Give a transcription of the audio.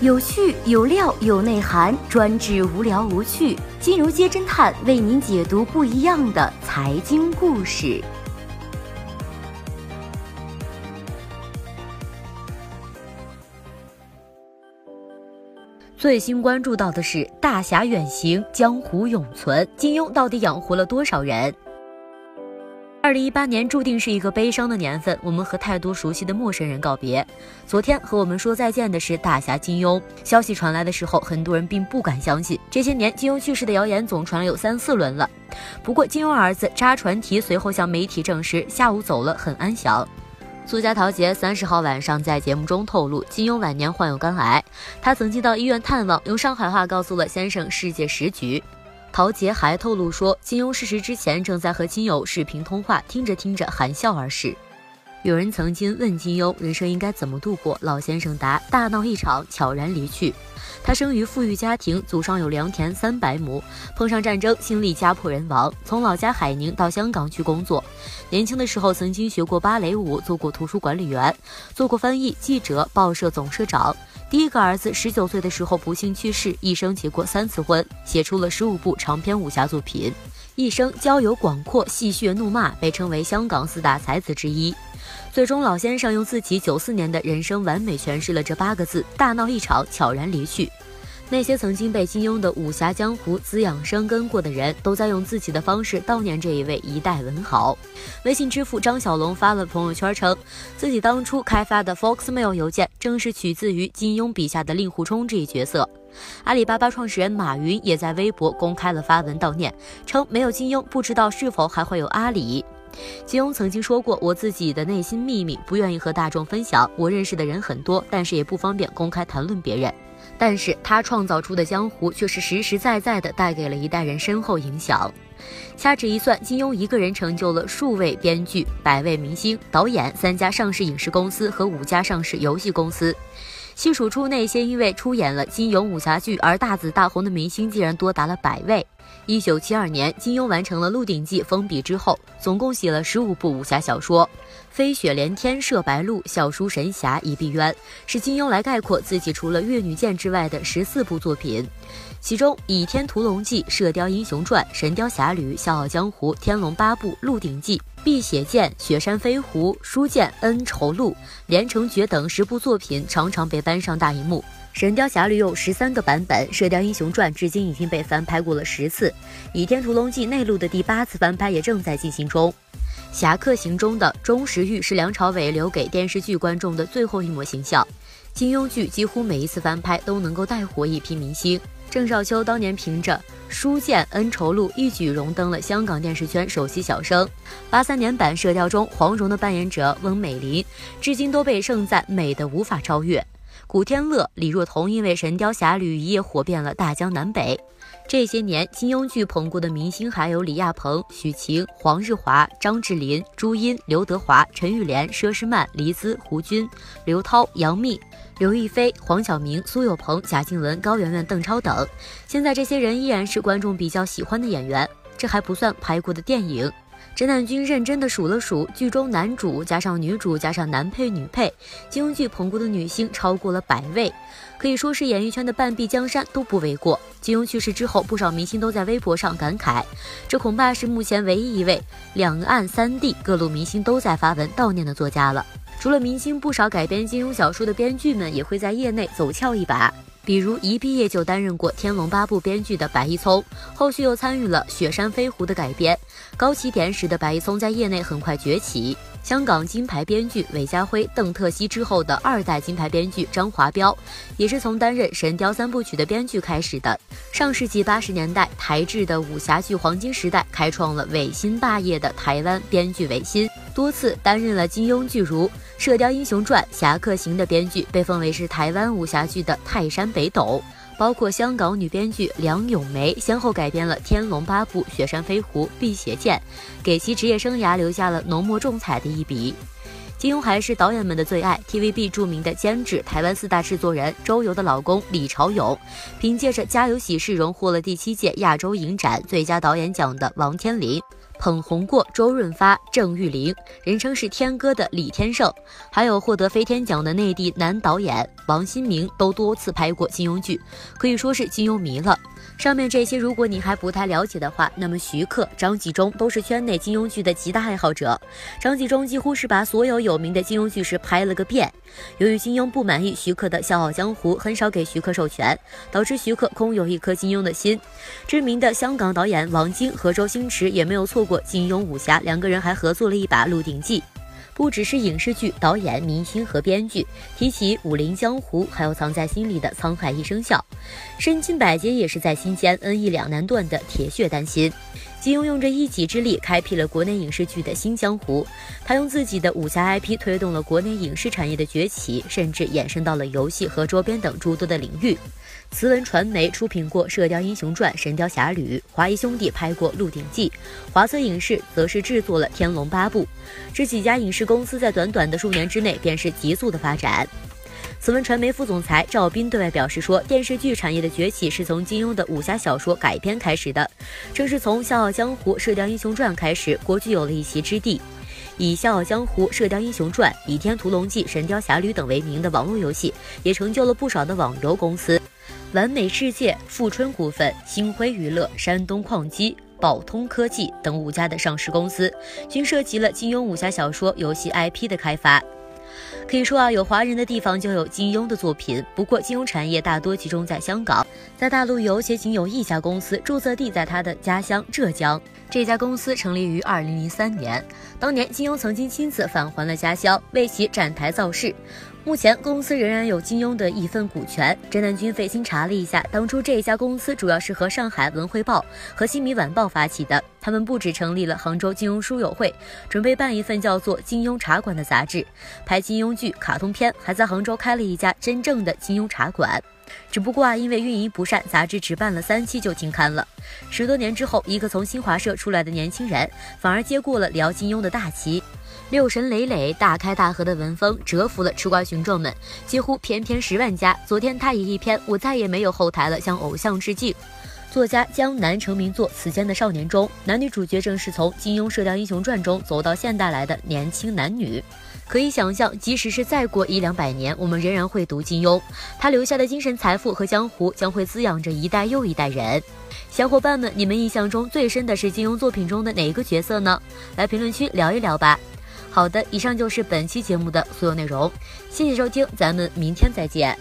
有趣有料有内涵，专治无聊无趣。金融街侦探为您解读不一样的财经故事。最新关注到的是大侠远行，江湖永存，金庸到底养活了多少人？二零一八年注定是一个悲伤的年份，我们和太多熟悉的陌生人告别。昨天和我们说再见的是大侠金庸。消息传来的时候，很多人并不敢相信。这些年，金庸去世的谣言总传了有三四轮了。不过，金庸儿子扎传奇随后向媒体证实，下午走了，很安详。作家陶杰三十号晚上在节目中透露，金庸晚年患有肝癌，他曾经到医院探望，用上海话告诉了先生世界时局。陶杰还透露说，金庸逝世之前正在和亲友视频通话，听着听着含笑而逝。有人曾经问金庸人生应该怎么度过，老先生答：大闹一场，悄然离去。他生于富裕家庭，祖上有良田三百亩，碰上战争，心力家破人亡，从老家海宁到香港去工作。年轻的时候曾经学过芭蕾舞，做过图书管理员，做过翻译、记者、报社总社长。第一个儿子十九岁的时候不幸去世，一生结过三次婚，写出了十五部长篇武侠作品，一生交友广阔，戏谑怒骂，被称为香港四大才子之一。最终，老先生用自己九四年的人生完美诠释了这八个字：大闹一场，悄然离去。那些曾经被金庸的武侠江湖滋养生根过的人，都在用自己的方式悼念这一位一代文豪。微信支付张小龙发了朋友圈称，自己当初开发的 Foxmail 邮件正是取自于金庸笔下的令狐冲这一角色。阿里巴巴创始人马云也在微博公开了发文悼念，称没有金庸，不知道是否还会有阿里。金庸曾经说过：“我自己的内心秘密不愿意和大众分享，我认识的人很多，但是也不方便公开谈论别人。”但是他创造出的江湖却是实实在在的带给了一代人深厚影响。掐指一算，金庸一个人成就了数位编剧、百位明星、导演、三家上市影视公司和五家上市游戏公司。细数出那些因为出演了金庸武侠剧而大紫大红的明星，竟然多达了百位。一九七二年，金庸完成了《鹿鼎记》封笔之后，总共写了十五部武侠小说。飞雪连天射白鹿，笑书神侠倚碧鸳，是金庸来概括自己除了越女剑之外的十四部作品。其中，《倚天屠龙记》《射雕英雄传》《神雕侠侣》《笑傲江湖》《天龙八部》《鹿鼎记》《碧血剑》《雪山飞狐》《书剑恩仇录》《连城诀》等十部作品常常被搬上大荧幕。《神雕侠侣》有十三个版本，《射雕英雄传》至今已经被翻拍过了十次，《倚天屠龙记》内陆的第八次翻拍也正在进行中。《侠客行》中的钟石玉是梁朝伟留给电视剧观众的最后一抹形象。金庸剧几乎每一次翻拍都能够带火一批明星。郑少秋当年凭着《书剑恩仇录》一举荣登了香港电视圈首席小生。八三年版《射雕》中黄蓉的扮演者翁美玲，至今都被盛赞美的无法超越。古天乐、李若彤因为《神雕侠侣》一夜火遍了大江南北。这些年，金庸剧捧过的明星还有李亚鹏、许晴、黄日华、张智霖、朱茵、刘德华、陈玉莲、佘诗曼、黎姿、胡军、刘涛、杨幂、刘亦菲、黄晓明、苏有朋、贾静雯、高圆圆、邓超等。现在这些人依然是观众比较喜欢的演员，这还不算拍过的电影。侦探君认真的数了数，剧中男主加上女主加上男配女配，金庸剧捧过的女星超过了百位。可以说是演艺圈的半壁江山都不为过。金庸去世之后，不少明星都在微博上感慨，这恐怕是目前唯一一位两岸三地各路明星都在发文悼念的作家了。除了明星，不少改编金庸小说的编剧们也会在业内走俏一把。比如一毕业就担任过《天龙八部》编剧的白一聪，后续又参与了《雪山飞狐》的改编。高起点使得白一聪在业内很快崛起。香港金牌编剧韦家辉、邓特西之后的二代金牌编剧张华彪，也是从担任《神雕三部曲》的编剧开始的。上世纪八十年代，台制的武侠剧黄金时代，开创了伟新霸业的台湾编剧韦新，多次担任了金庸剧如《射雕英雄传》《侠客行》的编剧，被奉为是台湾武侠剧的泰山北斗。包括香港女编剧梁咏梅先后改编了《天龙八部》《雪山飞狐》《辟邪剑》，给其职业生涯留下了浓墨重彩的一笔。金庸还是导演们的最爱，TVB 著名的监制、台湾四大制作人周游的老公李朝勇，凭借着《家有喜事》荣获了第七届亚洲影展最佳导演奖的王天林。捧红过周润发、郑裕玲，人称是天哥的李天胜，还有获得飞天奖的内地男导演王新明，都多次拍过金庸剧，可以说是金庸迷了。上面这些，如果你还不太了解的话，那么徐克、张纪中都是圈内金庸剧的极大爱好者。张纪中几乎是把所有有名的金庸剧是拍了个遍。由于金庸不满意徐克的《笑傲江湖》，很少给徐克授权，导致徐克空有一颗金庸的心。知名的香港导演王晶和周星驰也没有错过金庸武侠，两个人还合作了一把《鹿鼎记》。不只是影视剧导演、明星和编剧，提起《武林江湖》，还有藏在心里的《沧海一声笑》，身经百劫也是在心间，恩义两难断的铁血丹心。金庸用着一己之力开辟了国内影视剧的新江湖，他用自己的武侠 IP 推动了国内影视产业的崛起，甚至延伸到了游戏和周边等诸多的领域。慈文传媒出品过《射雕英雄传》《神雕侠侣》，华谊兄弟拍过《鹿鼎记》，华策影视则是制作了《天龙八部》。这几家影视公司在短短的数年之内便是急速的发展。慈文传媒副总裁赵斌对外表示说，电视剧产业的崛起是从金庸的武侠小说改编开始的，正是从《笑傲江湖》《射雕英雄传》开始，国剧有了一席之地。以《笑傲江湖》《射雕英雄传》《倚天屠龙记》《神雕侠侣》等为名的网络游戏，也成就了不少的网游公司。完美世界、富春股份、星辉娱乐、山东矿机、宝通科技等五家的上市公司，均涉及了金庸武侠小说游戏 IP 的开发。可以说啊，有华人的地方就有金庸的作品。不过，金庸产业大多集中在香港，在大陆有且仅有一家公司，注册地在他的家乡浙江。这家公司成立于二零零三年，当年金庸曾经亲自返还了家乡，为其展台造势。目前公司仍然有金庸的一份股权。侦探君费心查了一下，当初这一家公司主要是和上海文汇报和新民晚报发起的。他们不止成立了杭州金庸书友会，准备办一份叫做《金庸茶馆》的杂志，拍金庸剧、卡通片，还在杭州开了一家真正的金庸茶馆。只不过啊，因为运营不善，杂志只办了三期就停刊了。十多年之后，一个从新华社出来的年轻人，反而接过了聊金庸的大旗。六神磊磊大开大合的文风折服了吃瓜群众们，几乎篇篇十万加。昨天他以一篇“我再也没有后台了”向偶像致敬。作家江南成名作《此间的少年》中，男女主角正是从金庸《射雕英雄传》中走到现代来的年轻男女。可以想象，即使是再过一两百年，我们仍然会读金庸，他留下的精神财富和江湖将会滋养着一代又一代人。小伙伴们，你们印象中最深的是金庸作品中的哪一个角色呢？来评论区聊一聊吧。好的，以上就是本期节目的所有内容，谢谢收听，咱们明天再见。